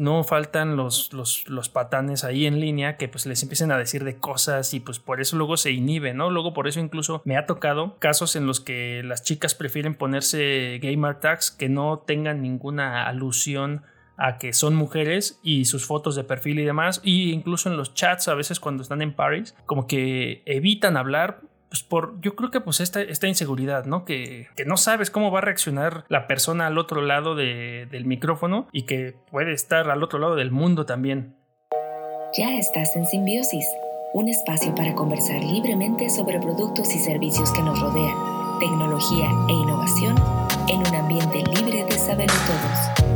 no faltan los, los, los, patanes ahí en línea que pues les empiecen a decir de cosas y pues por eso luego se inhibe, ¿no? Luego por eso incluso me ha tocado casos en los que las chicas prefieren ponerse gamer tags que no tengan ninguna alusión a que son mujeres y sus fotos de perfil y demás, y incluso en los chats a veces cuando están en Paris, como que evitan hablar pues por, yo creo que pues esta, esta inseguridad, ¿no? Que, que, no sabes cómo va a reaccionar la persona al otro lado de, del micrófono y que puede estar al otro lado del mundo también. Ya estás en Simbiosis, un espacio para conversar libremente sobre productos y servicios que nos rodean, tecnología e innovación en un ambiente libre de saber todos.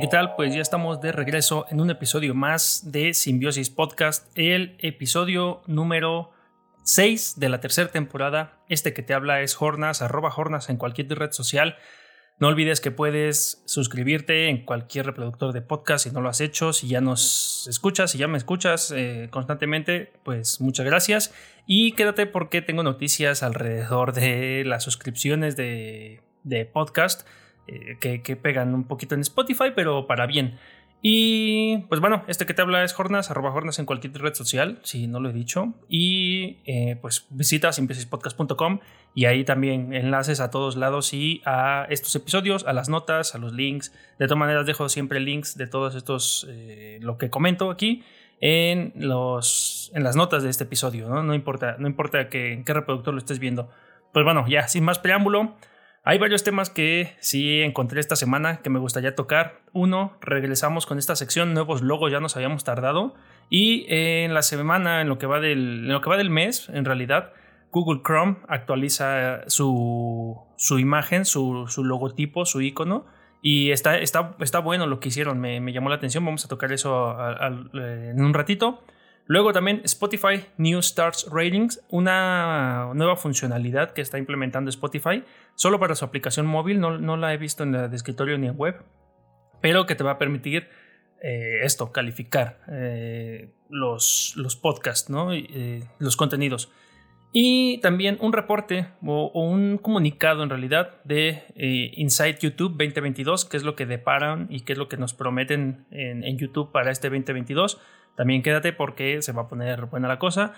¿Qué tal? Pues ya estamos de regreso en un episodio más de Simbiosis Podcast, el episodio número 6 de la tercera temporada. Este que te habla es Hornas, arroba Hornas en cualquier red social. No olvides que puedes suscribirte en cualquier reproductor de podcast si no lo has hecho. Si ya nos escuchas, si ya me escuchas eh, constantemente, pues muchas gracias. Y quédate porque tengo noticias alrededor de las suscripciones de, de podcast eh, que, pegan un poquito en Spotify, pero para bien. Y pues bueno, este que te habla es Jornas, arroba Jornas en cualquier red social, si no lo he dicho. Y eh, pues visita simplicispodcast.com y ahí también enlaces a todos lados y a estos episodios, a las notas, a los links. De todas maneras, dejo siempre links de todos estos, eh, lo que comento aquí en, los, en las notas de este episodio, ¿no? No importa, no importa que, en qué reproductor lo estés viendo. Pues bueno, ya, sin más preámbulo. Hay varios temas que sí encontré esta semana que me gustaría tocar. Uno, regresamos con esta sección, nuevos logos, ya nos habíamos tardado. Y en la semana, en lo que va del, lo que va del mes, en realidad, Google Chrome actualiza su, su imagen, su, su, logotipo, su icono. Y está, está, está bueno lo que hicieron, me, me llamó la atención. Vamos a tocar eso en un ratito. Luego también Spotify New Starts Ratings, una nueva funcionalidad que está implementando Spotify solo para su aplicación móvil, no, no la he visto en el escritorio ni en web, pero que te va a permitir eh, esto, calificar eh, los, los podcasts, ¿no? Eh, los contenidos. Y también un reporte o, un comunicado en realidad de Inside YouTube 2022, que es lo que deparan y qué es lo que nos prometen en, YouTube para este 2022 también quédate porque se va a poner buena la cosa.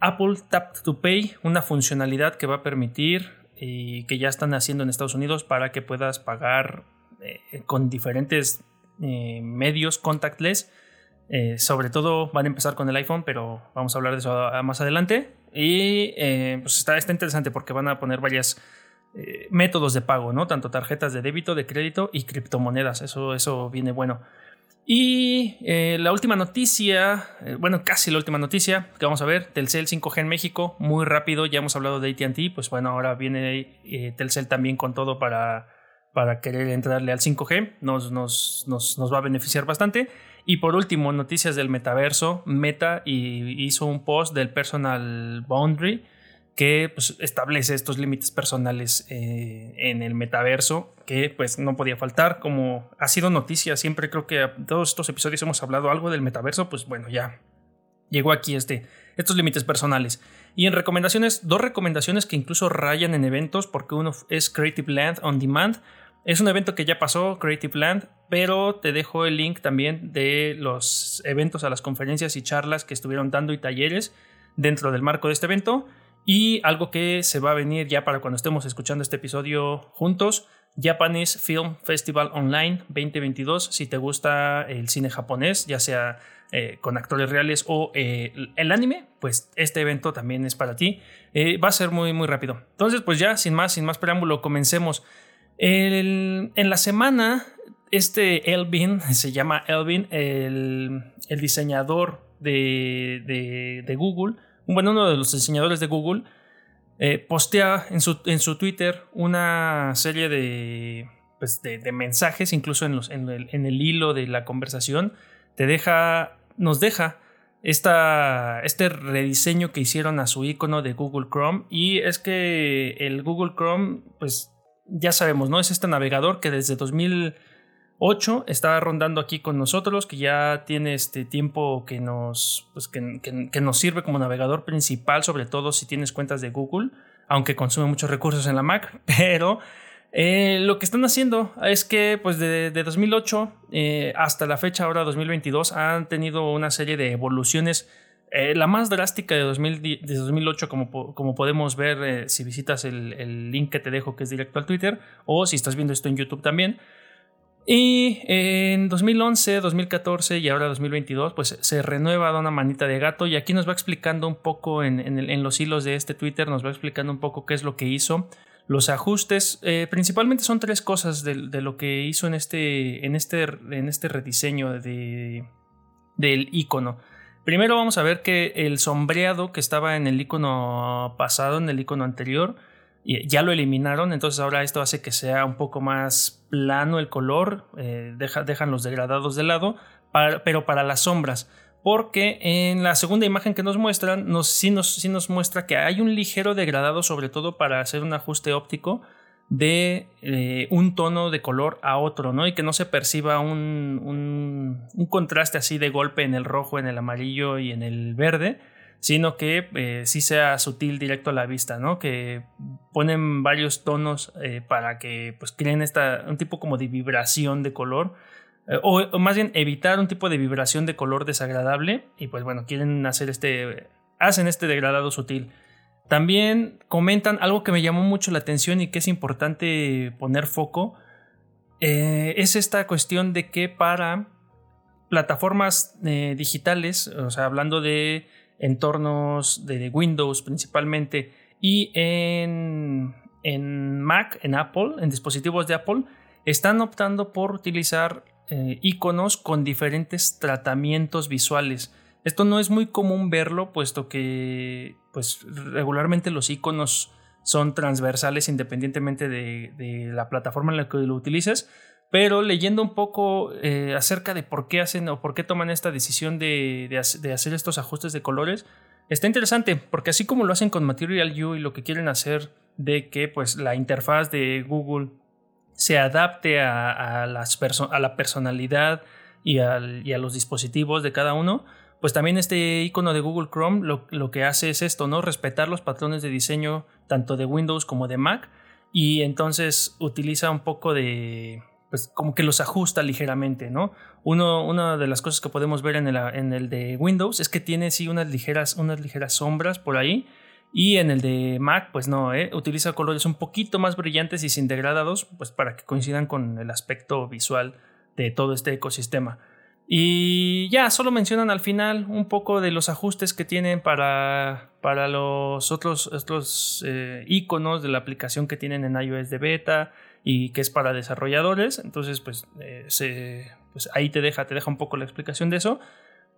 Apple Tap to Pay, una funcionalidad que va a permitir y que ya están haciendo en Estados Unidos para que puedas pagar eh, con diferentes eh, medios contactless. Eh, sobre todo van a empezar con el iPhone, pero vamos a hablar de eso más adelante. Y pues está, está interesante porque van a poner varios métodos de pago, ¿no? Tanto tarjetas de débito, de crédito y criptomonedas. Eso, eso viene bueno. Y eh, la última noticia, eh, bueno, casi la última noticia que vamos a ver, Telcel 5G en México, muy rápido, ya hemos hablado de ATT, pues bueno, ahora viene eh, Telcel también con todo para, para querer entrarle al 5G, nos, nos, nos, nos, va a beneficiar bastante. Y por último, noticias del metaverso, Meta hizo un post del Personal Boundary que pues, establece estos límites personales eh, en el metaverso, que pues no podía faltar, como ha sido noticia, siempre creo que todos estos episodios hemos hablado algo del metaverso, pues bueno, ya llegó aquí este, estos límites personales. Y en recomendaciones, dos recomendaciones que incluso rayan en eventos, porque uno es Creative Land On Demand, es un evento que ya pasó, Creative Land, pero te dejo el link también de los eventos a las conferencias y charlas que estuvieron dando y talleres dentro del marco de este evento. Y algo que se va a venir ya para cuando estemos escuchando este episodio juntos, Japanese Film Festival Online 2022. Si te gusta el cine japonés, ya sea eh, con actores reales o eh, el anime, pues este evento también es para ti. Eh, va a ser muy, muy rápido. Entonces, pues ya, sin más, sin más preámbulo, comencemos. En la semana, este Elvin, se llama Elvin, el, diseñador de, de Google, bueno, uno de los diseñadores de Google, eh, postea en su, en su, Twitter una serie de, pues de, mensajes, incluso en, los, en, el, en, el, hilo de la conversación, te deja, nos deja esta, este rediseño que hicieron a su icono de Google Chrome. Y es que el Google Chrome, pues ya sabemos, ¿no? Es este navegador que desde 2000 8 está rondando aquí con nosotros, que ya tiene este tiempo que nos, pues que, que, nos sirve como navegador principal, sobre todo si tienes cuentas de Google, aunque consume muchos recursos en la Mac, pero eh, lo que están haciendo es que pues de, 2008 eh, hasta la fecha ahora 2022 han tenido una serie de evoluciones eh, la más drástica de, 2008, como, podemos ver si visitas el, link que te dejo, que es directo al Twitter, o si estás viendo esto en YouTube también, y en 2011, 2014 y ahora 2022, pues se renueva Dona Manita de Gato y aquí nos va explicando un poco en, los hilos de este Twitter, nos va explicando un poco qué es lo que hizo. Los ajustes, eh, principalmente son tres cosas de, lo que hizo en este, en este, en este rediseño de, del icono. Primero vamos a ver que el sombreado que estaba en el icono pasado, en el icono anterior, ya lo eliminaron, entonces ahora esto hace que sea un poco más plano el color, eh, dejan los degradados de lado, pero para las sombras. Porque en la segunda imagen que nos muestran, sí, nos muestra que hay un ligero degradado, sobre todo para hacer un ajuste óptico de eh, un tono de color a otro, ¿no? Y que no se perciba un, un, contraste así de golpe en el rojo, en el amarillo y en el verde, sino que eh, sí sea sutil directo a la vista, ¿no? Que ponen varios tonos eh, para que pues creen esta, un tipo como de vibración de color. Eh, o, más bien evitar un tipo de vibración de color desagradable. Y pues bueno, quieren hacer este. hacen este degradado sutil. También comentan algo que me llamó mucho la atención y que es importante poner foco. es esta cuestión de que para plataformas digitales, o sea, hablando de entornos de Windows principalmente y en, en Mac, en Apple, en dispositivos de Apple, están optando por utilizar eh, iconos con diferentes tratamientos visuales. Esto no es muy común verlo, puesto que pues, regularmente los iconos son transversales independientemente de, de, la plataforma en la que lo utilices, pero leyendo un poco eh, acerca de por qué hacen o por qué toman esta decisión de, hacer estos ajustes de colores, está interesante, porque así como lo hacen con Material U y lo que quieren hacer de que pues, la interfaz de Google se adapte a, las a la personalidad y, a los dispositivos de cada uno, pues también este icono de Google Chrome lo, que hace es esto, ¿no? Respetar los patrones de diseño tanto de Windows como de Mac y entonces utiliza un poco de, pues como que los ajusta ligeramente, ¿no? Uno, una de las cosas que podemos ver en el, en el de Windows es que tiene sí unas ligeras, unas ligeras sombras por ahí. Y en el de Mac, pues no, ¿eh? utiliza colores un poquito más brillantes y sin degradados, pues para que coincidan con el aspecto visual de todo este ecosistema. Y ya, solo mencionan al final un poco de los ajustes que tienen para, para los otros, otros eh, iconos de la aplicación que tienen en iOS de beta, y que es para desarrolladores. Entonces, pues, eh, pues ahí te deja, te deja un poco la explicación de eso.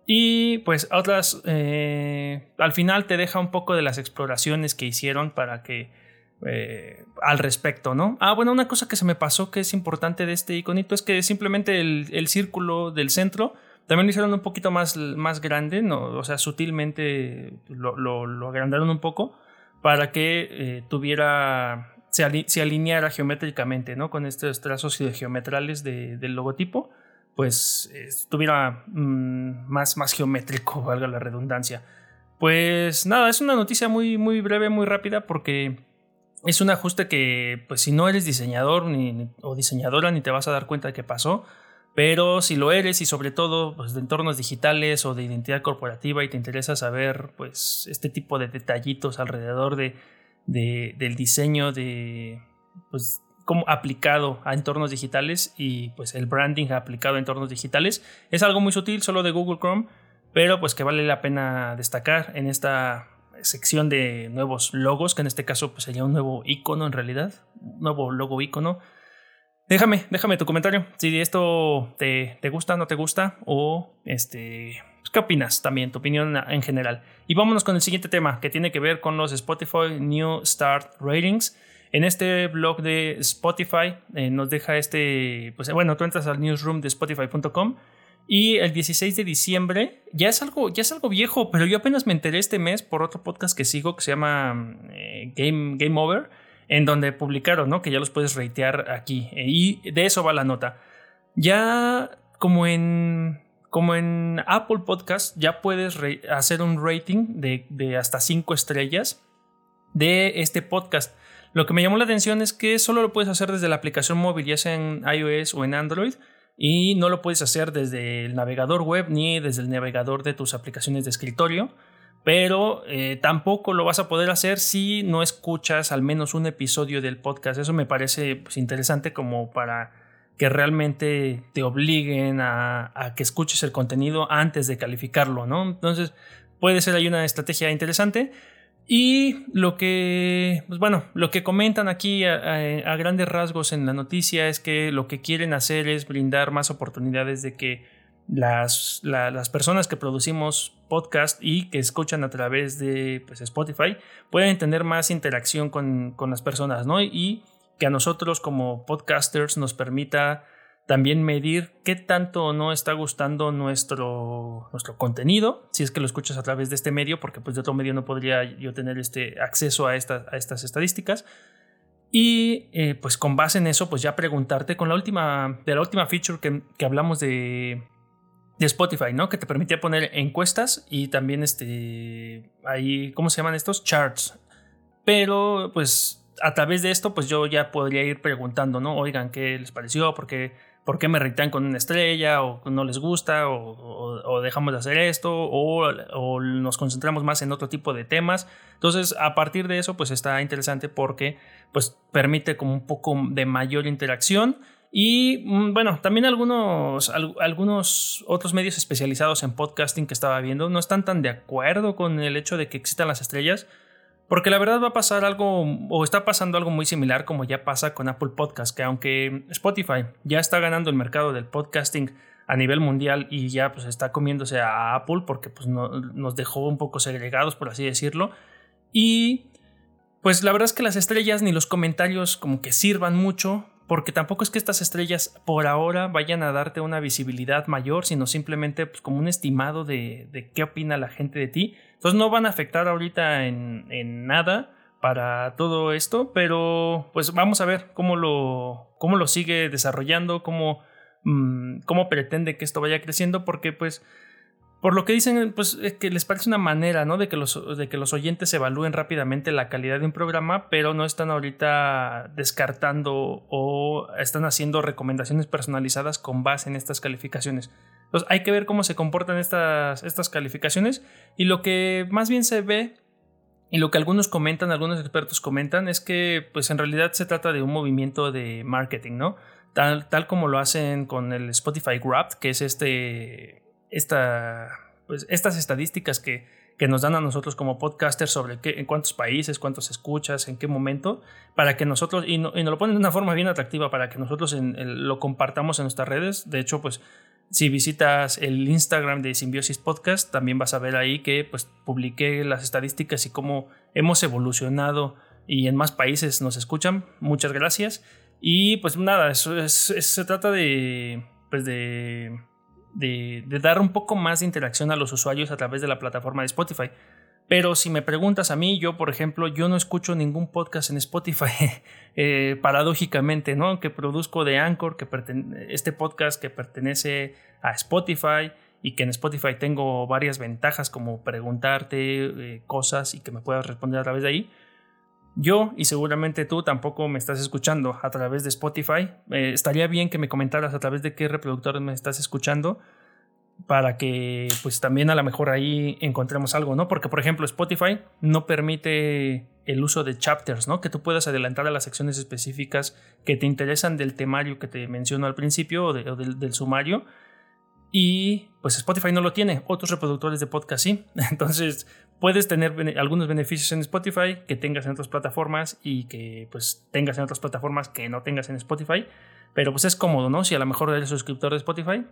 Y pues otras, eh, al final te deja un poco de las exploraciones que hicieron para que, eh, al respecto, ¿no? Ah, bueno, una cosa que se me pasó que es importante de este iconito es que simplemente el, círculo del centro también lo hicieron un poquito más, más grande, ¿no? o sea, sutilmente lo, lo, agrandaron un poco para que tuviera se, alineara geométricamente, ¿no? Con estos trazos geometrales del logotipo, pues estuviera mm, más, más geométrico, valga la redundancia. Pues nada, es una noticia muy, muy breve, muy rápida, porque es un ajuste que, pues si no eres diseñador ni, o diseñadora, ni te vas a dar cuenta de que pasó. Pero si lo eres y sobre todo pues, de entornos digitales o de identidad corporativa y te interesa saber pues, este tipo de detallitos alrededor de del diseño de, pues, como aplicado a entornos digitales y pues el branding aplicado a entornos digitales. Es algo muy sutil, solo de Google Chrome, pero pues que vale la pena destacar en esta sección de nuevos logos, que en este caso pues sería un nuevo icono en realidad, nuevo logo icono. Déjame, déjame tu comentario, si esto te, te gusta, no te gusta, o este, pues, ¿Qué opinas también? Tu opinión en general. Y vámonos con el siguiente tema que tiene que ver con los Spotify New Start Ratings. En este blog de Spotify eh, nos deja este, pues bueno, tú entras al newsroom de spotify.com y el 16 de diciembre ya es algo, ya es algo viejo, pero yo apenas me enteré este mes por otro podcast que sigo que se llama eh, Game, Game Over, en donde publicaron, ¿no? Que ya los puedes ratear aquí. y de eso va la nota. Ya como en, como en Apple Podcast, ya puedes hacer un rating de, de hasta 5 estrellas de este podcast. Lo que me llamó la atención es que solo lo puedes hacer desde la aplicación móvil, ya sea en iOS o en Android, y no lo puedes hacer desde el navegador web ni desde el navegador de tus aplicaciones de escritorio. Pero eh, tampoco lo vas a poder hacer si no escuchas al menos un episodio del podcast. Eso me parece pues, interesante como para que realmente te obliguen a, a, que escuches el contenido antes de calificarlo, ¿no? Entonces puede ser ahí una estrategia interesante. Y lo que, pues bueno, lo que comentan aquí a, grandes rasgos en la noticia es que lo que quieren hacer es brindar más oportunidades de que las, las personas que producimos podcast y que escuchan a través de pues, Spotify pueden tener más interacción con, con las personas, ¿no? Y que a nosotros como podcasters nos permita también medir qué tanto o no está gustando nuestro, nuestro contenido, si es que lo escuchas a través de este medio, porque pues de otro medio no podría yo tener este acceso a, a estas estadísticas. Y eh, pues con base en eso, pues ya preguntarte con la última, de la última feature que, que hablamos de, de, Spotify, ¿no? Que te permitía poner encuestas y también este, ahí, ¿cómo se llaman estos? Charts. Pero pues a través de esto, pues yo ya podría ir preguntando, ¿no? Oigan, ¿qué les pareció? ¿Por qué? ¿Por qué me reitan con una estrella? ¿O no les gusta? ¿O, dejamos de hacer esto? O, nos concentramos más en otro tipo de temas? Entonces, a partir de eso, pues está interesante porque pues, permite como un poco de mayor interacción. Y mm, bueno, también algunos, algunos otros medios especializados en podcasting que estaba viendo no están tan de acuerdo con el hecho de que existan las estrellas porque la verdad va a pasar algo, o está pasando algo muy similar como ya pasa con Apple Podcast, que aunque Spotify ya está ganando el mercado del podcasting a nivel mundial y ya pues está comiéndose a Apple porque pues nos dejó un poco segregados, por así decirlo. Y pues la verdad es que las estrellas ni los comentarios como que sirvan mucho porque tampoco es que estas estrellas por ahora vayan a darte una visibilidad mayor, sino simplemente pues, como un estimado de, de, qué opina la gente de ti. Entonces no van a afectar ahorita en, en, nada para todo esto, pero pues vamos a ver cómo lo, cómo lo sigue desarrollando, cómo, mmm, cómo pretende que esto vaya creciendo, porque pues por lo que dicen, pues es que les parece una manera, ¿no? De que, los, de que los oyentes evalúen rápidamente la calidad de un programa, pero no están ahorita descartando o están haciendo recomendaciones personalizadas con base en estas calificaciones. Entonces hay que ver cómo se comportan estas, estas calificaciones y lo que más bien se ve y lo que algunos comentan, algunos expertos comentan, es que pues en realidad se trata de un movimiento de marketing, ¿no? Tal, tal como lo hacen con el Spotify Wrapped, que es este esta, pues, estas estadísticas que, que, nos dan a nosotros como podcasters sobre qué, en cuántos países, cuántos escuchas, en qué momento, para que nosotros, y, nos lo ponen de una forma bien atractiva, para que nosotros lo compartamos en nuestras redes. De hecho, pues si visitas el Instagram de Simbiosis Podcast, también vas a ver ahí que pues publiqué las estadísticas y cómo hemos evolucionado y en más países nos escuchan. Muchas gracias. Y pues nada, eso es, se trata de, pues de de, dar un poco más de interacción a los usuarios a través de la plataforma de Spotify. Pero si me preguntas a mí, yo por ejemplo, yo no escucho ningún podcast en Spotify, eh, paradójicamente, ¿no? Que produzco de Anchor, que este podcast que pertenece a Spotify y que en Spotify tengo varias ventajas como preguntarte eh, cosas y que me puedas responder a través de ahí. Yo y seguramente tú tampoco me estás escuchando a través de Spotify. Eh, estaría bien que me comentaras a través de qué reproductor me estás escuchando para que pues también a lo mejor ahí encontremos algo, ¿no? Porque por ejemplo Spotify no permite el uso de chapters, ¿no? Que tú puedas adelantar a las secciones específicas que te interesan del temario que te menciono al principio o, del, del sumario y pues Spotify no lo tiene, otros reproductores de podcast sí. Entonces puedes tener algunos beneficios en Spotify que tengas en otras plataformas y que pues tengas en otras plataformas que no tengas en Spotify. Pero pues es cómodo, ¿no? Si a lo mejor eres suscriptor de Spotify,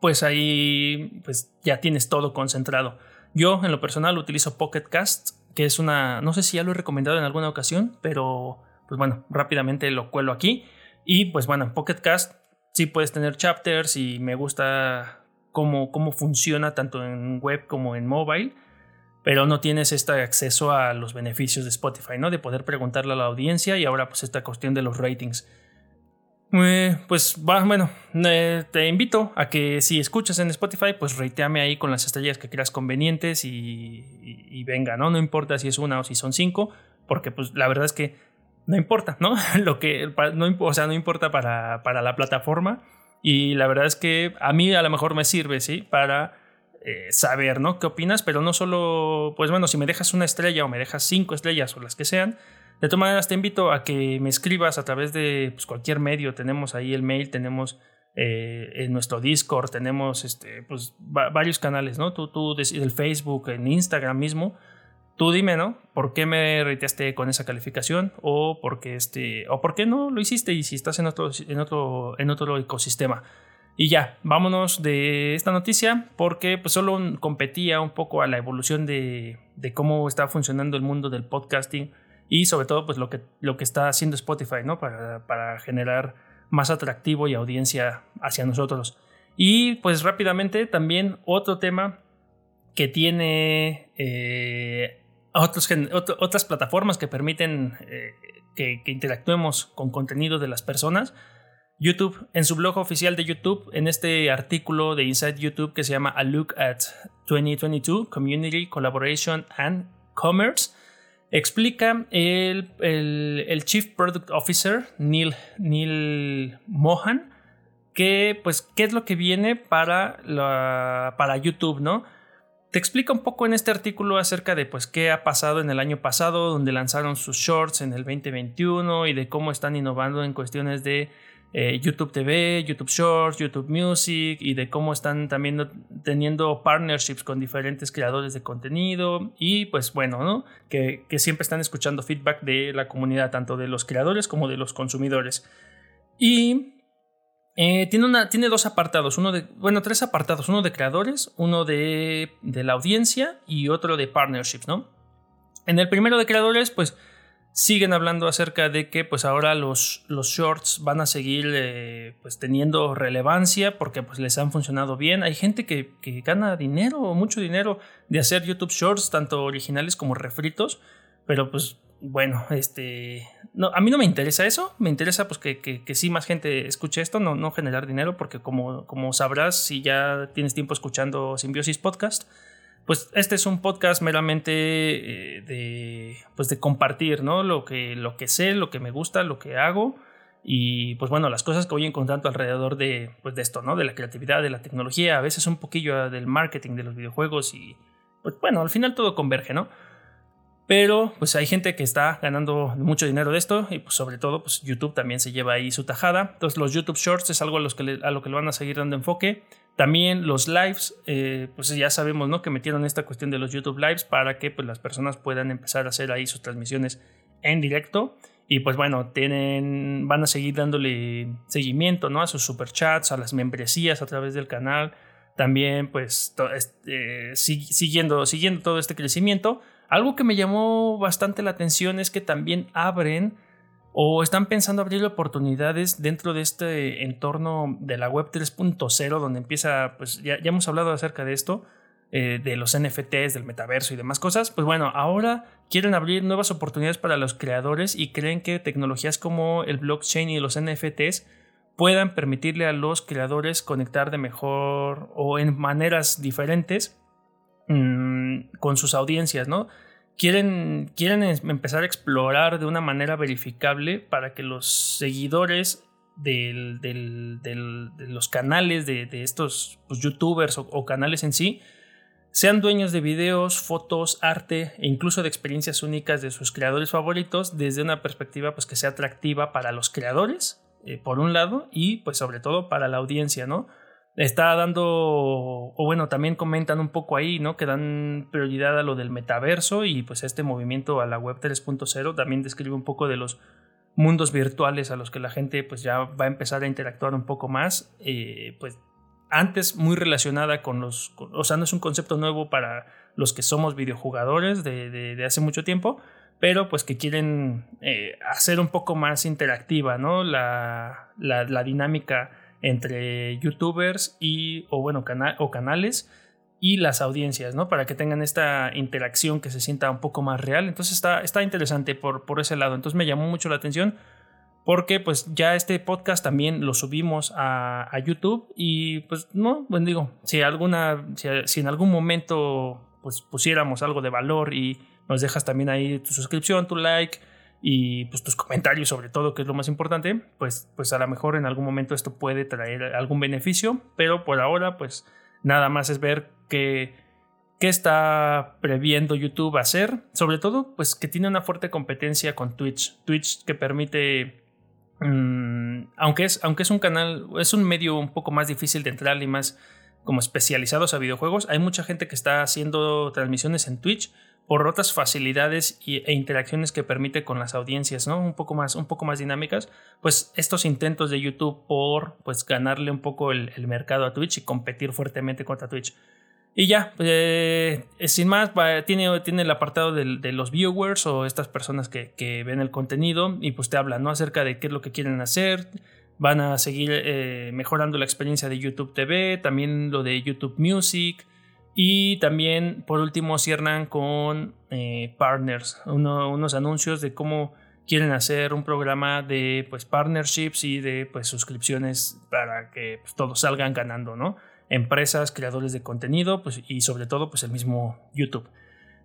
pues ahí pues ya tienes todo concentrado. Yo en lo personal utilizo Pocket Cast, que es una, no sé si ya lo he recomendado en alguna ocasión, pero pues bueno, rápidamente lo cuelo aquí. Y pues bueno, Pocket Cast sí puedes tener chapters y me gusta cómo, cómo funciona tanto en web como en mobile, pero no tienes este acceso a los beneficios de Spotify, ¿no? De poder preguntarle a la audiencia y ahora pues esta cuestión de los ratings. Eh, pues bueno, eh, te invito a que si escuchas en Spotify, pues reiteame ahí con las estrellas que creas convenientes y, venga, ¿no? No importa si es una o si son cinco, porque pues la verdad es que no importa, ¿no? Lo que, no, o sea, no importa para, para la plataforma y la verdad es que a mí a lo mejor me sirve, ¿sí? Para eh, saber, ¿no? ¿Qué opinas? Pero no solo, pues bueno, si me dejas una estrella o me dejas cinco estrellas o las que sean, de todas maneras te invito a que me escribas a través de pues, cualquier medio. Tenemos ahí el mail, tenemos eh, en nuestro Discord, tenemos este, pues, varios canales, ¿no? Tú, tú, el Facebook, en Instagram mismo. Tú dime, ¿no? ¿Por qué me reiteaste con esa calificación? O por qué este. O por qué no lo hiciste y si estás en otro, en otro, en otro ecosistema. Y ya, vámonos de esta noticia porque pues solo competía un poco a la evolución de, cómo está funcionando el mundo del podcasting y sobre todo pues lo que, lo que está haciendo Spotify, ¿no? Para, para generar más atractivo y audiencia hacia nosotros. Y pues rápidamente también otro tema que tiene eh, otras plataformas que permiten eh, que, interactuemos con contenido de las personas YouTube, en su blog oficial de YouTube, en este artículo de Inside YouTube que se llama A Look at 2022 Community Collaboration and Commerce, explica el, Chief Product Officer, Neil, Neil Mohan, que, pues, qué es lo que viene para, la, para YouTube, ¿no? Te explica un poco en este artículo acerca de pues qué ha pasado en el año pasado, donde lanzaron sus shorts en el 2021 y de cómo están innovando en cuestiones de eh, YouTube TV, YouTube Shorts, YouTube Music y de cómo están también teniendo partnerships con diferentes creadores de contenido y pues bueno, ¿no? Que, siempre están escuchando feedback de la comunidad, tanto de los creadores como de los consumidores. Y eh, tiene, una, tiene dos apartados, uno de, bueno, tres apartados, uno de creadores, uno de, de la audiencia y otro de partnerships, ¿no? En el primero de creadores, pues siguen hablando acerca de que pues ahora los, los shorts van a seguir eh, pues teniendo relevancia porque pues les han funcionado bien. Hay gente que, que, gana dinero, mucho dinero de hacer YouTube shorts, tanto originales como refritos, pero pues bueno, este, no, a mí no me interesa eso, me interesa pues que, que, que sí más gente escuche esto, no, no generar dinero porque como, como sabrás si ya tienes tiempo escuchando Simbiosis Podcast, pues este es un podcast meramente eh, de, pues de compartir, ¿no? Lo que, lo que sé, lo que me gusta, lo que hago y pues bueno, las cosas que voy encontrando alrededor de, pues de esto, ¿no? De la creatividad, de la tecnología, a veces un poquillo del marketing de los videojuegos y pues bueno, al final todo converge, ¿no? Pero pues hay gente que está ganando mucho dinero de esto y pues sobre todo pues YouTube también se lleva ahí su tajada. Entonces los YouTube Shorts es algo a, los que a lo que le van a seguir dando enfoque. También los lives, eh, pues ya sabemos, ¿no? Que metieron esta cuestión de los YouTube lives para que pues, las personas puedan empezar a hacer ahí sus transmisiones en directo. Y pues bueno, tienen, van a seguir dándole seguimiento, ¿no? A sus superchats, a las membresías a través del canal. También, pues, eh, siguiendo, siguiendo todo este crecimiento. Algo que me llamó bastante la atención es que también abren o están pensando abrir oportunidades dentro de este entorno de la web 3.0 donde empieza, pues ya, hemos hablado acerca de esto, eh, de los NFTs, del metaverso y demás cosas, pues bueno, ahora quieren abrir nuevas oportunidades para los creadores y creen que tecnologías como el blockchain y los NFTs puedan permitirle a los creadores conectar de mejor o en maneras diferentes mm, con sus audiencias, ¿no? quieren, quieren empezar a explorar de una manera verificable para que los seguidores de los canales de, estos pues, youtubers o, canales en sí sean dueños de videos, fotos, arte e incluso de experiencias únicas de sus creadores favoritos desde una perspectiva pues, que sea atractiva para los creadores, eh, por un lado, y pues sobre todo para la audiencia, ¿no? Está dando, o bueno, también comentan un poco ahí, ¿no? Que dan prioridad a lo del metaverso y pues este movimiento a la web 3.0 también describe un poco de los mundos virtuales a los que la gente pues ya va a empezar a interactuar un poco más, eh, pues antes muy relacionada con los, o sea, no es un concepto nuevo para los que somos videojugadores de, hace mucho tiempo, pero pues que quieren eh, hacer un poco más interactiva, ¿no? La, la dinámica entre youtubers y, o bueno, o canales y las audiencias, ¿no? Para que tengan esta interacción que se sienta un poco más real. Entonces está, está interesante por, por ese lado. Entonces me llamó mucho la atención porque pues ya este podcast también lo subimos a, YouTube y pues no, bueno digo, si alguna, si, en algún momento pues pusiéramos algo de valor y nos dejas también ahí tu suscripción, tu like y pues tus comentarios sobre todo, que es lo más importante, pues, pues a lo mejor en algún momento esto puede traer algún beneficio, pero por ahora pues nada más es ver que qué está previendo YouTube hacer, sobre todo pues que tiene una fuerte competencia con Twitch, Twitch que permite Mm, aunque, es, aunque es un canal, es un medio un poco más difícil de entrar y más como especializados a videojuegos, hay mucha gente que está haciendo transmisiones en Twitch por otras facilidades e interacciones que permite con las audiencias, ¿no? Un poco más, un poco más dinámicas. Pues estos intentos de YouTube por pues ganarle un poco el mercado a Twitch y competir fuertemente contra Twitch. Y ya, eh, sin más, tiene, tiene el apartado de, los viewers o estas personas que, ven el contenido y pues te hablan ¿no? acerca de qué es lo que quieren hacer. Van a seguir eh, mejorando la experiencia de YouTube TV, también lo de YouTube Music. Y también, por último, cierran con eh, partners, unos anuncios de cómo quieren hacer un programa de pues, partnerships y de pues, suscripciones para que pues, todos salgan ganando, ¿no? empresas, creadores de contenido pues, y sobre todo pues, el mismo YouTube.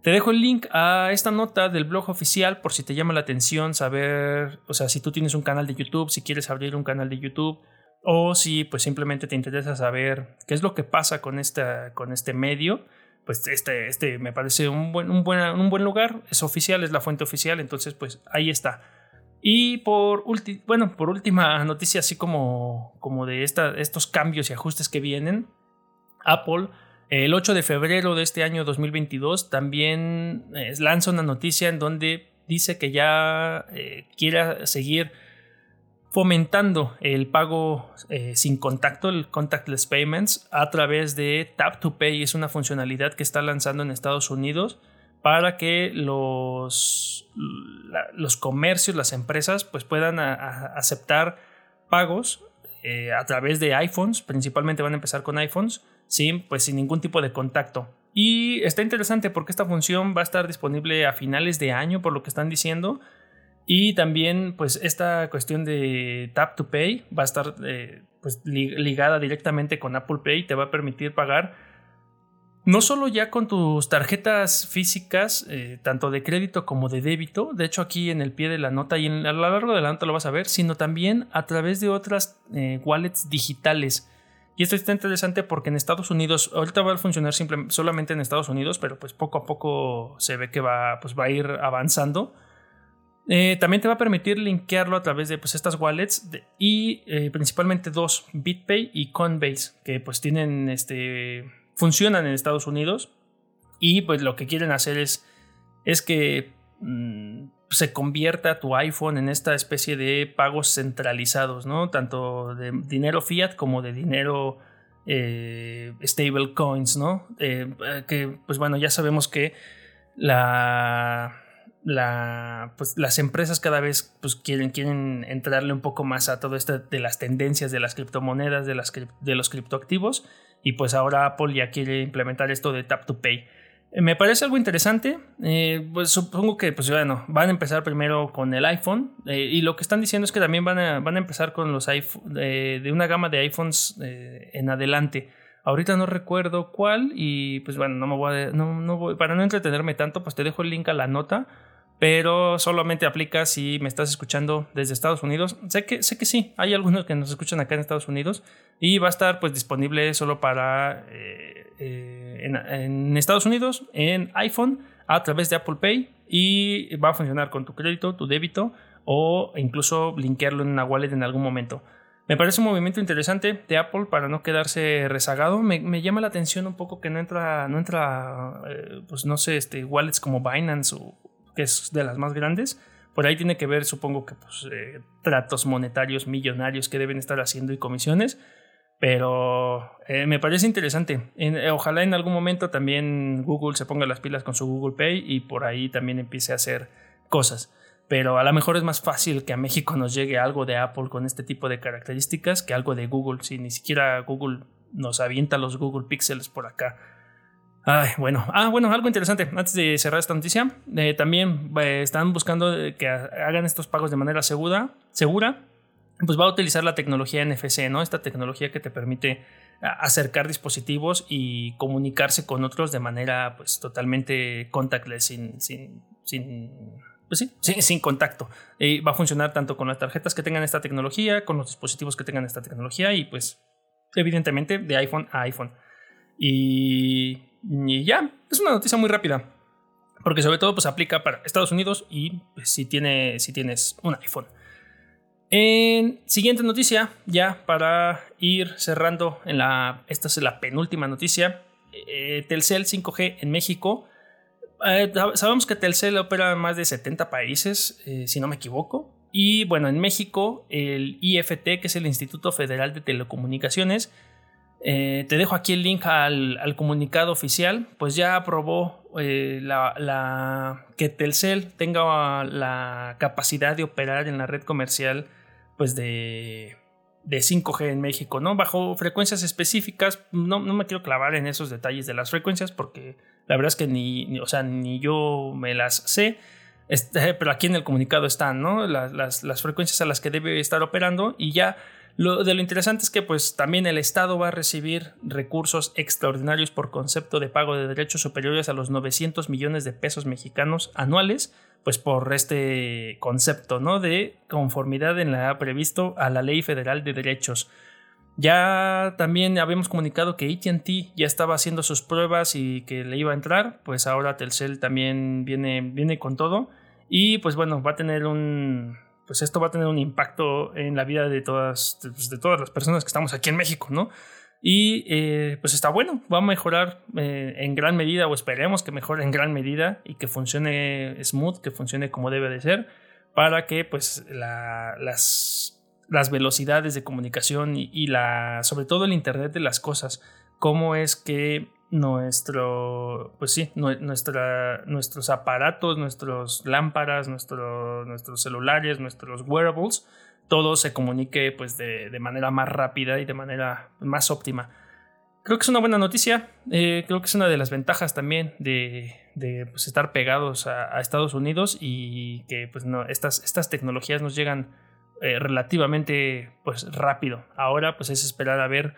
Te dejo el link a esta nota del blog oficial por si te llama la atención saber, o sea, si tú tienes un canal de YouTube, si quieres abrir un canal de YouTube o si pues simplemente te interesa saber qué es lo que pasa con, esta, con este medio, pues este, este me parece un buen, un, buen, un buen lugar, es oficial, es la fuente oficial, entonces pues ahí está. Y por, bueno, por última noticia, así como, como de esta, estos cambios y ajustes que vienen, Apple el 8 de febrero de este año 2022 también eh, lanza una noticia en donde dice que ya eh, quiere seguir fomentando el pago eh, sin contacto, el contactless payments, a través de Tap to Pay. Es una funcionalidad que está lanzando en Estados Unidos para que los, los comercios, las empresas, pues puedan aceptar pagos eh, a través de iPhones, principalmente van a empezar con iPhones, ¿sí? pues sin ningún tipo de contacto. Y está interesante porque esta función va a estar disponible a finales de año, por lo que están diciendo. Y también, pues, esta cuestión de Tap to Pay va a estar eh, pues, ligada directamente con Apple Pay. Te va a permitir pagar no solo ya con tus tarjetas físicas, eh, tanto de crédito como de débito, de hecho aquí en el pie de la nota y en, a lo largo de la nota lo vas a ver, sino también a través de otras eh, wallets digitales. Y esto está interesante porque en Estados Unidos, ahorita va a funcionar solamente en Estados Unidos, pero pues poco a poco se ve que va, pues va a ir avanzando. Eh, también te va a permitir linkearlo a través de pues, estas wallets y principalmente dos, BitPay y Coinbase, que pues tienen este funcionan en Estados Unidos y pues lo que quieren hacer es, es que mm, se convierta tu iPhone en esta especie de pagos centralizados, ¿no? Tanto de dinero fiat como de dinero eh, stable coins, ¿no? Eh, que pues bueno, ya sabemos que la, la, pues, las empresas cada vez pues, quieren, quieren entrarle un poco más a todo esto de las tendencias de las criptomonedas, de, las, de los criptoactivos y pues ahora Apple ya quiere implementar esto de Tap to Pay. Eh, me parece algo interesante. Eh, pues supongo que, pues bueno, van a empezar primero con el iPhone. Eh, y lo que están diciendo es que también van a, van a empezar con los iPhone, de una gama de iPhones en adelante. Ahorita no recuerdo cuál. Y pues bueno, no me voy a, voy, para no entretenerme tanto, pues te dejo el link a la nota pero solamente aplica si me estás escuchando desde Estados Unidos. Sé que, sé que sí, hay algunos que nos escuchan acá en Estados Unidos y va a estar pues disponible solo para eh, eh, en, Estados Unidos, en iPhone, a través de Apple Pay y va a funcionar con tu crédito, tu débito o incluso linkearlo en una wallet en algún momento. Me parece un movimiento interesante de Apple para no quedarse rezagado. Me, llama la atención un poco que no entra, no entra, eh, pues no sé, este, wallets como Binance o, que es de las más grandes. Por ahí tiene que ver, supongo que pues, eh, tratos monetarios millonarios que deben estar haciendo y comisiones. Pero eh, me parece interesante. Eh, ojalá en algún momento también Google se ponga las pilas con su Google Pay y por ahí también empiece a hacer cosas. Pero a lo mejor es más fácil que a México nos llegue algo de Apple con este tipo de características que algo de Google. Si ni siquiera Google nos avienta los Google Pixels por acá. Ay, bueno, ah, bueno, algo interesante. Antes de cerrar esta noticia, eh, también eh, están buscando que hagan estos pagos de manera segura, segura. Pues va a utilizar la tecnología NFC, ¿no? Esta tecnología que te permite acercar dispositivos y comunicarse con otros de manera, pues, totalmente contactless, sin, sin, sin pues sí, sin, contacto. Y va a funcionar tanto con las tarjetas que tengan esta tecnología, con los dispositivos que tengan esta tecnología y pues evidentemente de iPhone a iPhone. Y, ya, es una noticia muy rápida. Porque sobre todo pues aplica para Estados Unidos y pues, si, tiene, si tienes un iPhone. En siguiente noticia, ya para ir cerrando en la... Esta es la penúltima noticia. Eh, Telcel 5G en México eh, sabemos que Telcel opera en más de 70 países, eh, si no me equivoco. Y bueno, en México, el IFT, que es el Instituto Federal de Telecomunicaciones, eh, te dejo aquí el link al, comunicado oficial, pues ya aprobó la, que Telcel tenga la capacidad de operar en la red comercial pues de, de 5G en México, ¿no? Bajo frecuencias específicas, no, no me quiero clavar en esos detalles de las frecuencias porque la verdad es que ni, o sea, ni yo me las sé, este, pero aquí en el comunicado están, ¿no? Las, las, frecuencias a las que debe estar operando y ya lo de lo interesante es que pues también el Estado va a recibir recursos extraordinarios por concepto de pago de derechos superiores a los 900 millones de pesos mexicanos anuales, pues por este concepto, ¿no? De conformidad en la previsto a la Ley Federal de Derechos. Ya también habíamos comunicado que ATT ya estaba haciendo sus pruebas y que le iba a entrar, pues ahora Telcel también viene, viene con todo y pues bueno, va a tener un, pues esto va a tener un impacto en la vida de todas, de, pues, todas las personas que estamos aquí en México, ¿no? Y eh, pues está bueno, va a mejorar eh, en gran medida o esperemos que mejore en gran medida y que funcione smooth, que funcione como debe de ser para que pues las las velocidades de comunicación y, la, sobre todo el Internet de las cosas, cómo es que nuestro, pues sí, nuestra, nuestros aparatos, nuestros lámparas, nuestro, nuestros celulares, nuestros wearables, todo se comunique pues de, de, manera más rápida y de manera más óptima. Creo que es una buena noticia, eh, creo que es una de las ventajas también de, de pues, estar pegados a, a, Estados Unidos y que pues, no, estas, estas tecnologías nos llegan eh, relativamente pues rápido. Ahora pues es esperar a ver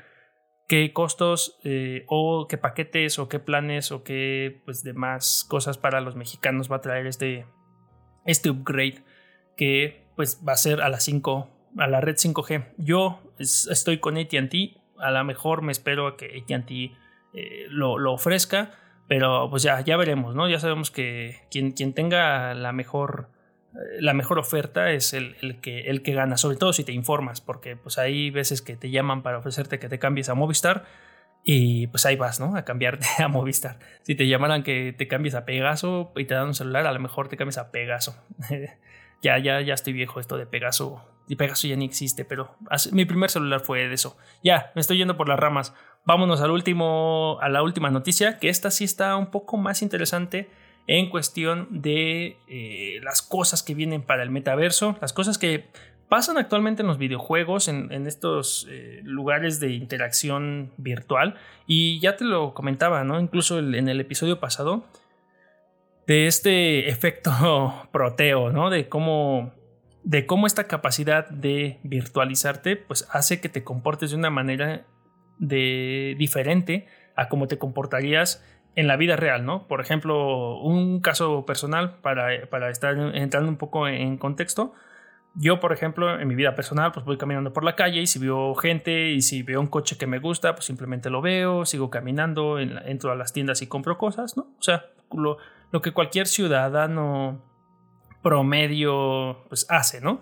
qué costos eh, o qué paquetes o qué planes o qué pues demás cosas para los mexicanos va a traer este, este upgrade que pues va a ser a la 5 a la red 5G. Yo estoy con ATT, a lo mejor me espero a que ATT eh, lo, lo, ofrezca, pero pues ya, ya veremos, ¿no? Ya sabemos que quien, quien tenga la mejor la mejor oferta es el, que, el que gana, sobre todo si te informas, porque pues hay veces que te llaman para ofrecerte que te cambies a Movistar y pues ahí vas, ¿no? A cambiarte a Movistar. Si te llamaran que te cambies a Pegaso y te dan un celular, a lo mejor te cambies a Pegaso. ya, ya, ya estoy viejo esto de Pegaso. Y Pegaso ya ni existe, pero mi primer celular fue de eso. Ya, me estoy yendo por las ramas. Vámonos al último, a la última noticia, que esta sí está un poco más interesante en cuestión de eh, las cosas que vienen para el metaverso, las cosas que pasan actualmente en los videojuegos, en, estos eh, lugares de interacción virtual. Y ya te lo comentaba, ¿no? Incluso en el episodio pasado, de este efecto proteo, ¿no? De cómo, de cómo esta capacidad de virtualizarte, pues hace que te comportes de una manera de, diferente a cómo te comportarías en la vida real, ¿no? Por ejemplo, un caso personal para, para estar entrando un poco en contexto. Yo, por ejemplo, en mi vida personal, pues voy caminando por la calle y si veo gente y si veo un coche que me gusta, pues simplemente lo veo, sigo caminando, entro a las tiendas y compro cosas, ¿no? O sea, lo, lo que cualquier ciudadano promedio pues hace, ¿no?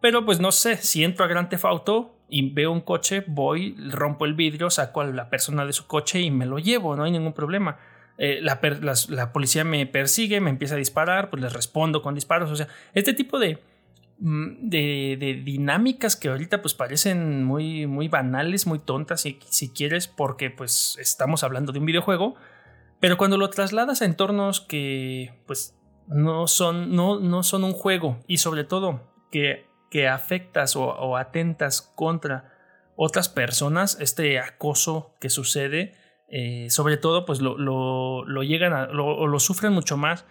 Pero pues no sé, si entro a Gran Auto y veo un coche, voy, rompo el vidrio, saco a la persona de su coche y me lo llevo, no hay ningún problema. Eh, la, policía me persigue, me empieza a disparar, pues les respondo con disparos. O sea, este tipo de, mm, de, dinámicas que ahorita pues parecen muy, muy banales, muy tontas, si, si quieres, porque pues estamos hablando de un videojuego, pero cuando lo trasladas a entornos que pues no son, no, no son un juego y sobre todo que, que afectas o atentas contra otras personas, este acoso que sucede, eh, sobre todo, pues lo, lo, llegan a, lo, lo, sufren mucho más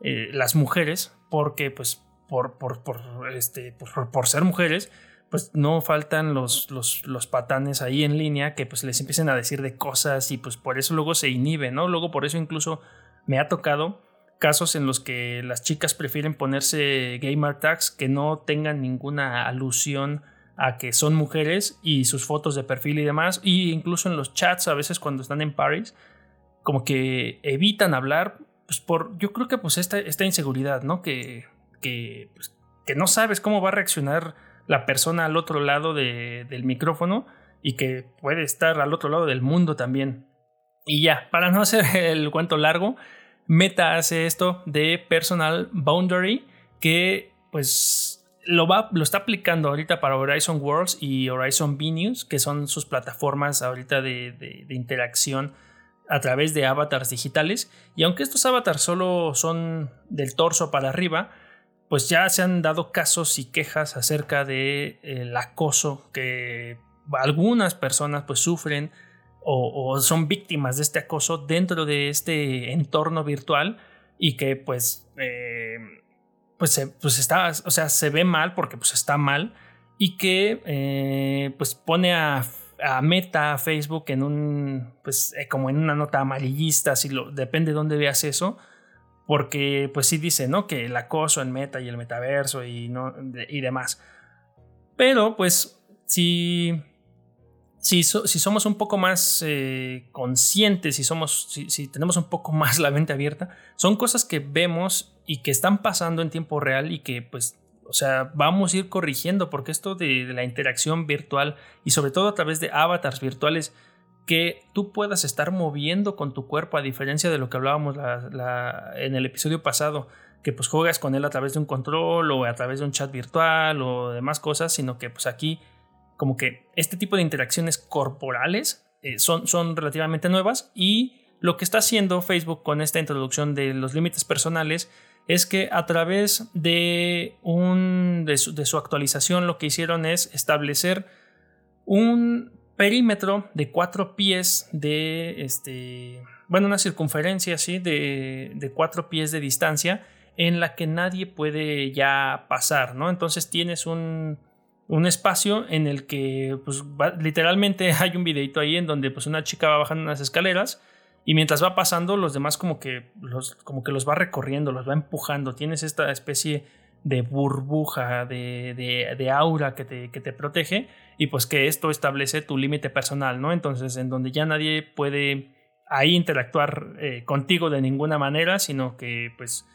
eh, las mujeres, porque pues por, por, por, este, por, por ser mujeres, pues no faltan los, los, los, patanes ahí en línea que pues les empiecen a decir de cosas y pues por eso luego se inhiben, ¿no? Luego por eso incluso me ha tocado casos en los que las chicas prefieren ponerse gamer tags que no tengan ninguna alusión a que son mujeres y sus fotos de perfil y demás, y incluso en los chats a veces cuando están en Paris, como que evitan hablar, pues por, yo creo que pues esta, esta inseguridad, ¿no? Que, que, pues, que no sabes cómo va a reaccionar la persona al otro lado del micrófono y que puede estar al otro lado del mundo también. Y ya, para no hacer el cuento largo, Meta hace esto de Personal Boundary que pues lo, va, lo está aplicando ahorita para Horizon Worlds y Horizon News que son sus plataformas ahorita de, de, de, interacción a través de avatars digitales. Y aunque estos avatars solo son del torso para arriba, pues ya se han dado casos y quejas acerca de el acoso que algunas personas pues sufren o, son víctimas de este acoso dentro de este entorno virtual y que pues eh, pues, se, pues está o sea se ve mal porque pues está mal y que eh, pues pone a, Meta a Facebook en un pues eh, como en una nota amarillista si lo depende de dónde veas eso porque pues sí dice, ¿no? Que el acoso en meta y el metaverso y, no, y demás. Pero pues si, si, si somos un poco más eh, conscientes, si, somos, si, tenemos un poco más la mente abierta, son cosas que vemos y que están pasando en tiempo real y que pues o sea, vamos a ir corrigiendo porque esto de, la interacción virtual y sobre todo a través de avatars virtuales que tú puedas estar moviendo con tu cuerpo, a diferencia de lo que hablábamos en el episodio pasado, que pues juegas con él a través de un control o a través de un chat virtual o demás cosas, sino que pues aquí como que este tipo de interacciones corporales eh, son, son relativamente nuevas y lo que está haciendo Facebook con esta introducción de los límites personales es que a través de, un, de su actualización lo que hicieron es establecer un perímetro de cuatro pies de, este, bueno, una circunferencia así de, de cuatro pies de distancia en la que nadie puede ya pasar, ¿no? Entonces tienes un, un espacio en el que, pues, literalmente hay un videito ahí en donde, pues, una chica va bajando unas escaleras y mientras va pasando, los demás como que los, como que los va recorriendo, los va empujando. Tienes esta especie de burbuja, de, de, aura que te, que te, protege y pues que esto establece tu límite personal, ¿no? Entonces, en donde ya nadie puede ahí interactuar eh, contigo de ninguna manera, sino que pues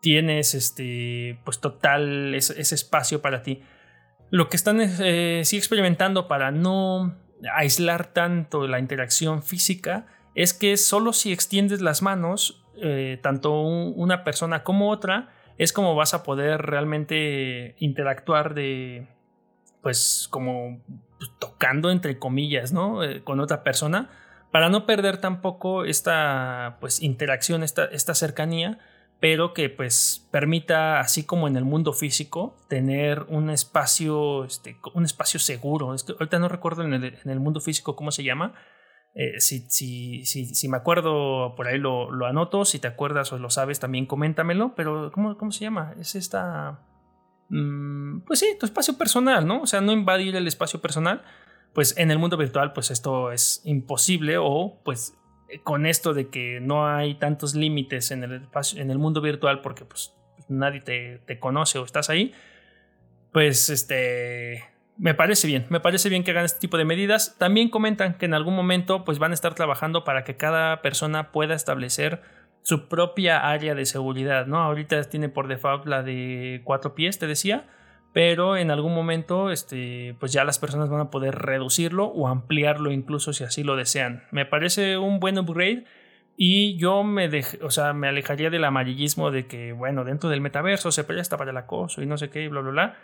tienes este, pues total ese, espacio para ti. Lo que están eh, sí experimentando para no aislar tanto la interacción física es que solo si extiendes las manos, eh, tanto una persona como otra, es como vas a poder realmente interactuar de, pues como tocando entre comillas, ¿no? Eh, con otra persona, para no perder tampoco esta, pues, interacción, esta, esta cercanía, pero que pues permita, así como en el mundo físico, tener un espacio, este, un espacio seguro. Es que ahorita no recuerdo en el, en el mundo físico cómo se llama, eh, si, si, si, me acuerdo, por ahí lo, lo, anoto. Si te acuerdas o lo sabes, también coméntamelo. Pero, ¿cómo, cómo se llama? Es esta. Mm, pues sí, tu espacio personal, ¿no? O sea, no invadir el espacio personal. Pues en el mundo virtual, pues esto es imposible. O, pues, con esto de que no hay tantos límites en el, espacio, en el mundo virtual porque, pues, nadie te, te conoce o estás ahí. Pues, este me parece bien, me parece bien que hagan este tipo de medidas. También comentan que en algún momento pues van a estar trabajando para que cada persona pueda establecer su propia área de seguridad, ¿no? Ahorita tiene por default la de cuatro pies, te decía, pero en algún momento este, pues ya las personas van a poder reducirlo o ampliarlo incluso si así lo desean. Me parece un buen upgrade y yo me, o sea, me alejaría del amarillismo de que, bueno, dentro del metaverso se presta para el acoso y no sé qué y bla, bla, bla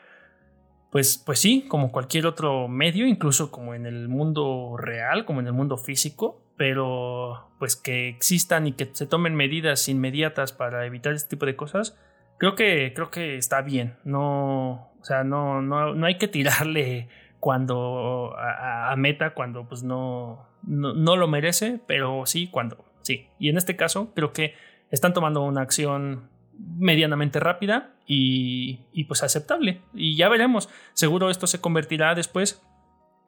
pues, pues sí, como cualquier otro medio, incluso como en el mundo real, como en el mundo físico, pero pues que existan y que se tomen medidas inmediatas para evitar este tipo de cosas, creo que, creo que está bien. No, o sea, no, no, no hay que tirarle cuando a, Meta cuando pues no, no, lo merece, pero sí cuando sí. Y en este caso creo que están tomando una acción medianamente rápida y, pues aceptable. Y ya veremos, seguro esto se convertirá después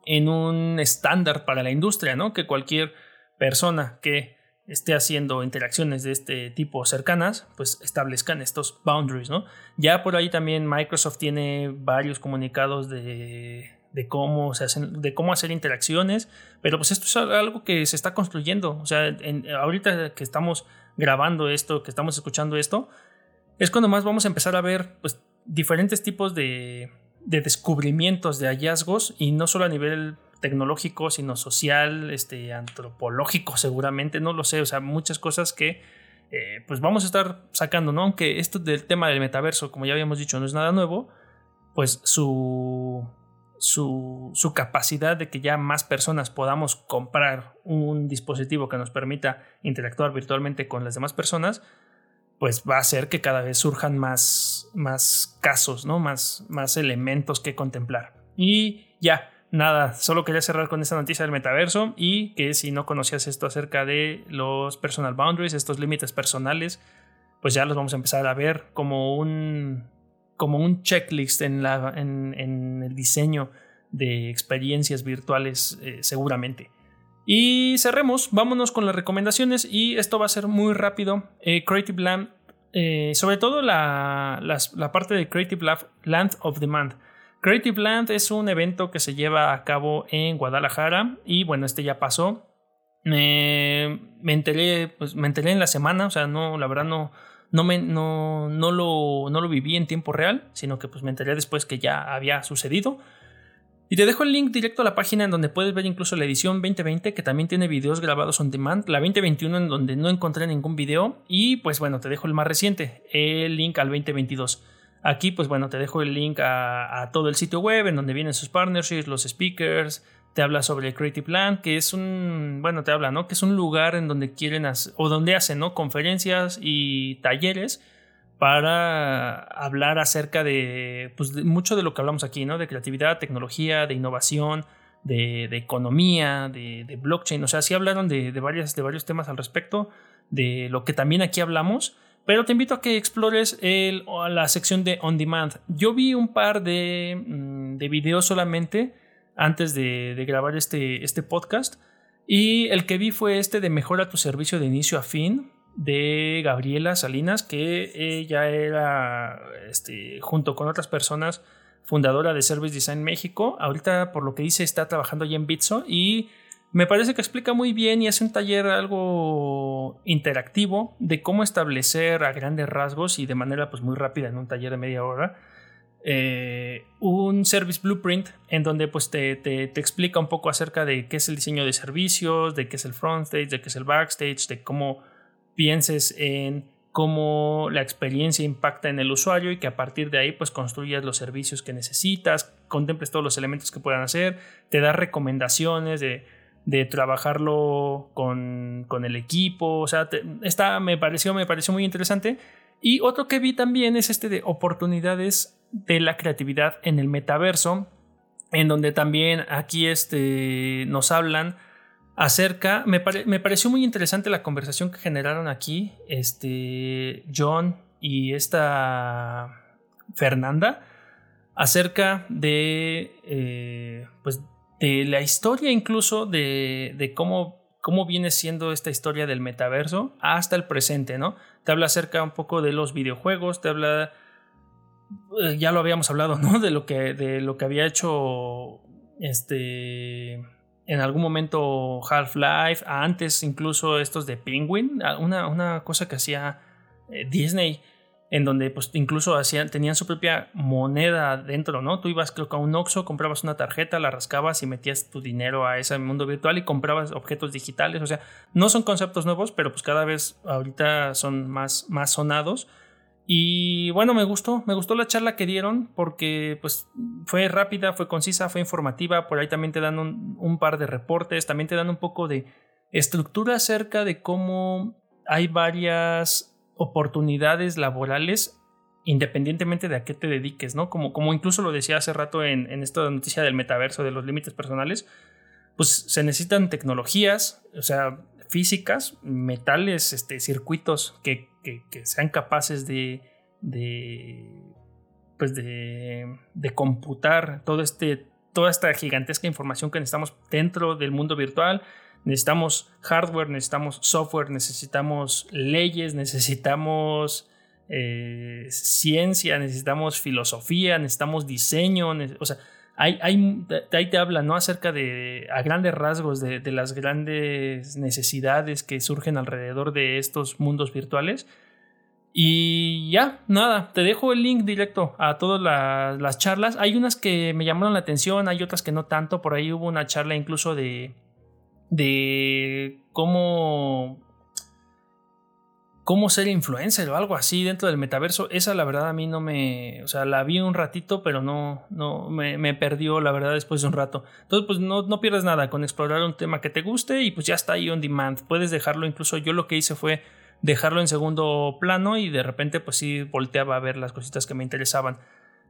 en un estándar para la industria, ¿no? Que cualquier persona que esté haciendo interacciones de este tipo cercanas, pues establezcan estos boundaries, ¿no? Ya por ahí también Microsoft tiene varios comunicados de, de cómo se hacen, de cómo hacer interacciones, pero pues esto es algo que se está construyendo, o sea, ahorita que estamos grabando esto, que estamos escuchando esto, es cuando más vamos a empezar a ver pues diferentes tipos de, de descubrimientos, de hallazgos, y no solo a nivel tecnológico, sino social, este, antropológico seguramente, no lo sé, o sea, muchas cosas que eh, pues vamos a estar sacando, ¿no? Aunque esto del tema del metaverso, como ya habíamos dicho, no es nada nuevo, pues su, su, su capacidad de que ya más personas podamos comprar un dispositivo que nos permita interactuar virtualmente con las demás personas, pues va a hacer que cada vez surjan más, más casos, ¿no? Más, más elementos que contemplar. Y ya, nada, solo quería cerrar con esta noticia del metaverso y que si no conocías esto acerca de los personal boundaries, estos límites personales, pues ya los vamos a empezar a ver como un, como un checklist en, la, en, el diseño de experiencias virtuales eh, seguramente. Y cerremos, vámonos con las recomendaciones y esto va a ser muy rápido. Eh, Creative Land, eh, sobre todo la, la, parte de Creative Land of Demand. Creative Land es un evento que se lleva a cabo en Guadalajara y bueno, este ya pasó. me enteré, pues me enteré en la semana, o sea, no, la verdad no, no, me, no, no, lo, no lo viví en tiempo real, sino que pues me enteré después que ya había sucedido. Y te dejo el link directo a la página en donde puedes ver incluso la edición 2020 que también tiene videos grabados on demand, la 2021 en donde no encontré ningún video y pues bueno, te dejo el más reciente, el link al 2022. Aquí, pues bueno, te dejo el link a, todo el sitio web en donde vienen sus partnerships, los speakers, te habla sobre el Creative Plan, que es un, bueno, te habla, ¿no? Que es un lugar en donde quieren o donde hacen, ¿no? Conferencias y talleres para hablar acerca de, pues, mucho de lo que hablamos aquí, ¿no? De creatividad, tecnología, de innovación, de, economía, de, blockchain. O sea, sí hablaron de, varias, de varios temas al respecto, de lo que también aquí hablamos. Pero te invito a que explores la sección de On Demand. Yo vi un par de, mm, de videos solamente antes de, grabar este, este podcast. Y el que vi fue este de Mejora tu servicio de inicio a fin de Gabriela Salinas, que ella era, este, junto con otras personas, fundadora de Service Design México. Ahorita, por lo que dice, está trabajando allí en Bitso y me parece que explica muy bien y hace un taller algo interactivo de cómo establecer a grandes rasgos y de manera pues muy rápida en un taller de media hora eh, un service blueprint en donde pues te, te, explica un poco acerca de qué es el diseño de servicios, de qué es el front stage, de qué es el backstage, de cómo pienses en cómo la experiencia impacta en el usuario y que a partir de ahí pues construyas los servicios que necesitas, contemples todos los elementos que puedan hacer, te da recomendaciones de de trabajarlo con, el equipo. O sea, esta me pareció, me pareció muy interesante. Y otro que vi también es este de oportunidades de la creatividad en el metaverso, en donde también aquí este, nos hablan acerca, me, me, pareció muy interesante la conversación que generaron aquí, este, John y esta Fernanda, acerca de, eh, pues, de la historia incluso de, cómo, cómo viene siendo esta historia del metaverso hasta el presente, ¿no? Te habla acerca un poco de los videojuegos, te habla, eh, ya lo habíamos hablado, ¿no? De lo que, de lo que había hecho este en algún momento Half-Life, antes incluso estos de Penguin, una, una cosa que hacía eh, Disney en donde pues incluso hacían, tenían su propia moneda dentro, ¿no? Tú ibas creo que a un Oxxo, comprabas una tarjeta, la rascabas y metías tu dinero a ese mundo virtual y comprabas objetos digitales, o sea, no son conceptos nuevos, pero pues cada vez ahorita son más, más sonados. Y bueno, me gustó, me gustó la charla que dieron porque pues fue rápida, fue concisa, fue informativa, por ahí también te dan un, un par de reportes, también te dan un poco de estructura acerca de cómo hay varias oportunidades laborales independientemente de a qué te dediques, ¿no? Como, como incluso lo decía hace rato en, en esta noticia del metaverso, de los límites personales, pues se necesitan tecnologías, o sea, físicas, metales, este, circuitos que, sean capaces de, de pues de, de, computar todo este, toda esta gigantesca información que necesitamos dentro del mundo virtual. Necesitamos hardware, necesitamos software, necesitamos leyes, necesitamos eh, ciencia, necesitamos filosofía, necesitamos diseño, o sea, ahí te habla, ¿no? Acerca de, a grandes rasgos, de, las grandes necesidades que surgen alrededor de estos mundos virtuales. Y ya, nada, te dejo el link directo a todas las, charlas. Hay unas que me llamaron la atención, hay otras que no tanto. Por ahí hubo una charla incluso de, de cómo cómo ser influencer o algo así dentro del metaverso. Esa la verdad a mí no me, o sea, la vi un ratito, pero no, no, me, perdió la verdad después de un rato. Entonces, pues no, no pierdes nada con explorar un tema que te guste y pues ya está ahí on demand. Puedes dejarlo, incluso yo lo que hice fue dejarlo en segundo plano y de repente pues sí volteaba a ver las cositas que me interesaban.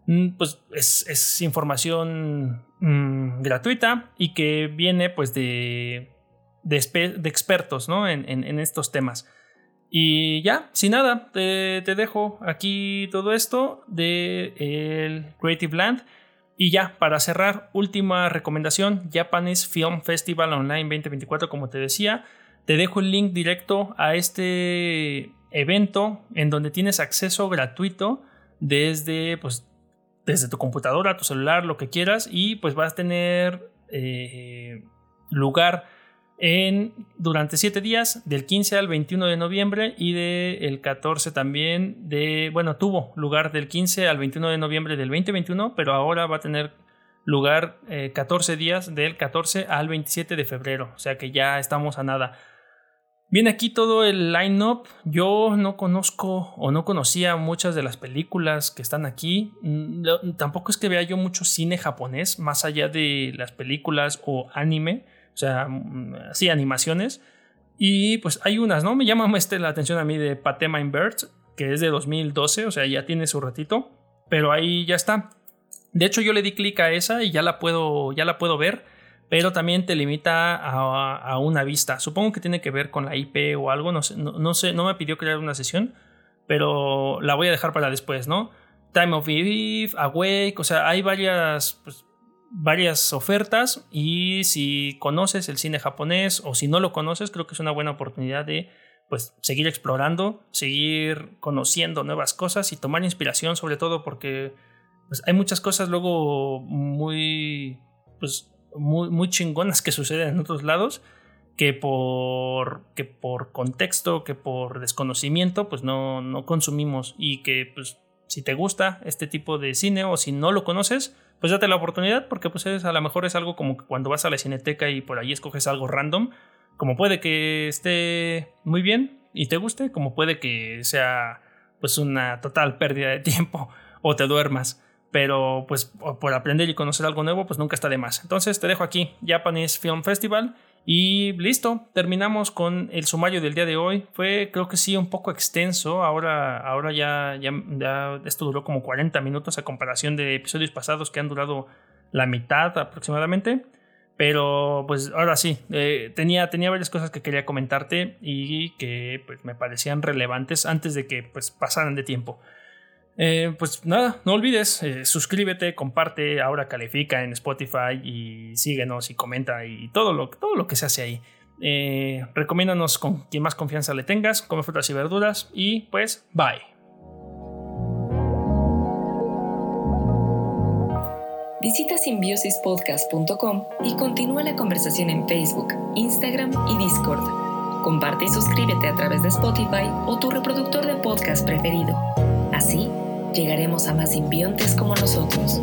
Mm, pues es, información mm, gratuita y que viene pues de, de, expertos ¿no? en, en estos temas. Y ya, sin nada, te, dejo aquí todo esto de Creative Land. Y ya, para cerrar, última recomendación, Japanese Film Festival Online 2024, como te decía. Te dejo el link directo a este evento en donde tienes acceso gratuito desde, pues, desde tu computadora, tu celular, lo que quieras. Y pues vas a tener eh, lugar en, durante siete días, del 15 al 21 de noviembre y del 14 también de, bueno, tuvo lugar del 15 al 21 de noviembre del 2021, pero ahora va a tener lugar 14 eh, días del 14 al 27 de febrero, o sea que ya estamos a nada. Viene aquí todo el line-up. Yo no conozco o no conocía muchas de las películas que están aquí. Mm, tampoco es que vea yo mucho cine japonés, más allá de las películas o anime o sea, mm, sí, animaciones. Y pues hay unas, ¿no? Me llama este, la atención a mí de Patema Birds, que es de 2012, o sea, ya tiene su ratito, pero ahí ya está. De hecho, yo le di clic a esa y ya la puedo, ya la puedo ver, pero también te limita a, una vista. Supongo que tiene que ver con la IP o algo, no sé, no, sé, no me pidió crear una sesión, pero la voy a dejar para después, ¿no? Time of Eve, Awake, o sea, hay varias, pues, varias ofertas y si conoces el cine japonés o si no lo conoces, creo que es una buena oportunidad de pues seguir explorando, seguir conociendo nuevas cosas y tomar inspiración sobre todo porque pues, hay muchas cosas luego muy pues muy, muy chingonas que suceden en otros lados que por, que por contexto, que por desconocimiento, pues no, no consumimos y que pues si te gusta este tipo de cine o si no lo conoces, pues date la oportunidad porque pues a lo mejor es algo como cuando vas a la cineteca y por ahí escoges algo random, como puede que esté muy bien y te guste, como puede que sea pues una total pérdida de tiempo o te duermas. Pero pues por aprender y conocer algo nuevo pues nunca está de más. Entonces te dejo aquí Japanese Film Festival y listo, terminamos con el sumario del día de hoy. Fue, creo que sí, un poco extenso. Ahora, ahora ya, ya, esto duró como 40 minutos a comparación de episodios pasados que han durado la mitad aproximadamente. Pero pues ahora sí, eh, tenía, tenía varias cosas que quería comentarte y que pues, me parecían relevantes antes de que pues, pasaran de tiempo. Eh, pues nada, no olvides, eh, suscríbete, comparte, ahora califica en Spotify y síguenos y comenta y todo lo, todo lo que se hace ahí. Eh, recomiéndanos con quien más confianza le tengas, come frutas y verduras y pues bye. Visita simbiosispodcast.com y continúa la conversación en Facebook, Instagram y Discord. Comparte y suscríbete a través de Spotify o tu reproductor de podcast preferido. Así llegaremos a más simbiontes como nosotros.